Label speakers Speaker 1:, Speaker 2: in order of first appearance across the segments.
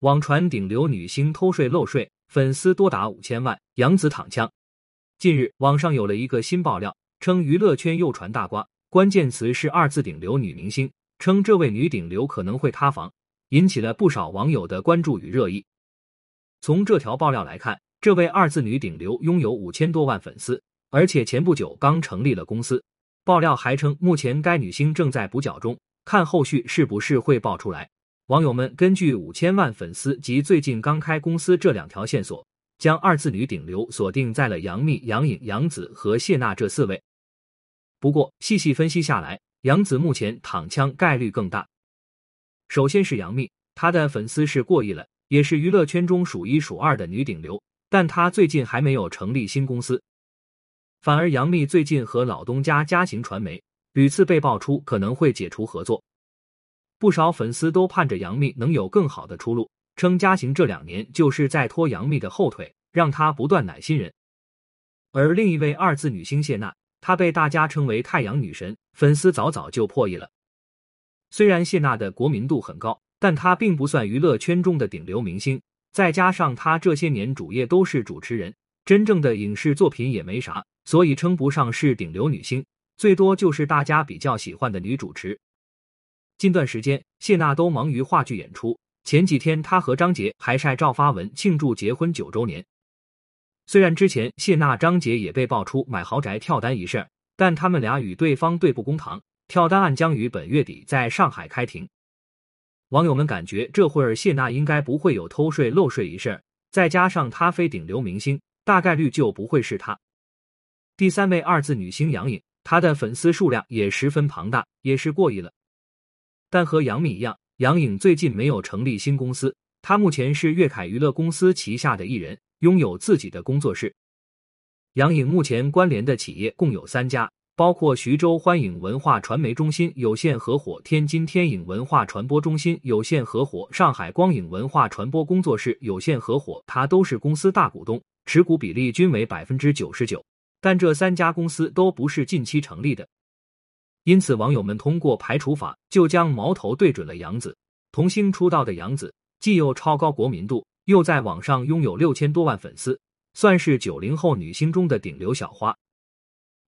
Speaker 1: 网传顶流女星偷税漏税，粉丝多达五千万，杨紫躺枪。近日，网上有了一个新爆料，称娱乐圈又传大瓜，关键词是二字顶流女明星，称这位女顶流可能会塌房，引起了不少网友的关注与热议。从这条爆料来看，这位二字女顶流拥有五千多万粉丝，而且前不久刚成立了公司。爆料还称，目前该女星正在补缴中，看后续是不是会爆出来。网友们根据五千万粉丝及最近刚开公司这两条线索，将二字女顶流锁定在了杨幂、杨颖、杨紫和谢娜这四位。不过细细分析下来，杨紫目前躺枪概率更大。首先是杨幂，她的粉丝是过亿了，也是娱乐圈中数一数二的女顶流，但她最近还没有成立新公司。反而杨幂最近和老东家嘉行传媒屡次被爆出可能会解除合作。不少粉丝都盼着杨幂能有更好的出路，称嘉行这两年就是在拖杨幂的后腿，让她不断奶新人。而另一位二字女星谢娜，她被大家称为太阳女神，粉丝早早就破亿了。虽然谢娜的国民度很高，但她并不算娱乐圈中的顶流明星，再加上她这些年主业都是主持人，真正的影视作品也没啥，所以称不上是顶流女星，最多就是大家比较喜欢的女主持。近段时间，谢娜都忙于话剧演出。前几天，她和张杰还晒照发文庆祝结婚九周年。虽然之前谢娜、张杰也被爆出买豪宅跳单一事，但他们俩与对方对簿公堂，跳单案将于本月底在上海开庭。网友们感觉这会儿谢娜应该不会有偷税漏税一事，再加上她非顶流明星，大概率就不会是她。第三位二字女星杨颖，她的粉丝数量也十分庞大，也是过亿了。但和杨幂一样，杨颖最近没有成立新公司。她目前是粤凯娱乐公司旗下的艺人，拥有自己的工作室。杨颖目前关联的企业共有三家，包括徐州欢影文化传媒中心有限合伙、天津天影文化传播中心有限合伙、上海光影文化传播工作室有限合伙，她都是公司大股东，持股比例均为百分之九十九。但这三家公司都不是近期成立的。因此，网友们通过排除法就将矛头对准了杨紫。童星出道的杨紫，既有超高国民度，又在网上拥有六千多万粉丝，算是九零后女星中的顶流小花。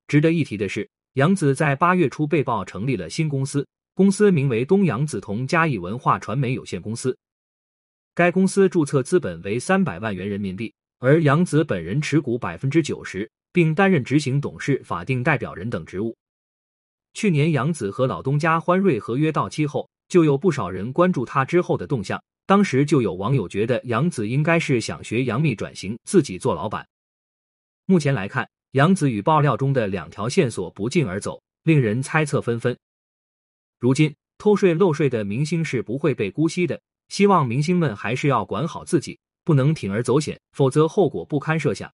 Speaker 1: 值得一提的是，杨紫在八月初被曝成立了新公司，公司名为东阳紫铜嘉艺文化传媒有限公司。该公司注册资本为三百万元人民币，而杨紫本人持股百分之九十，并担任执行董事、法定代表人等职务。去年杨紫和老东家欢瑞合约到期后，就有不少人关注她之后的动向。当时就有网友觉得杨紫应该是想学杨幂转型，自己做老板。目前来看，杨紫与爆料中的两条线索不胫而走，令人猜测纷纷。如今偷税漏税的明星是不会被姑息的，希望明星们还是要管好自己，不能铤而走险，否则后果不堪设想。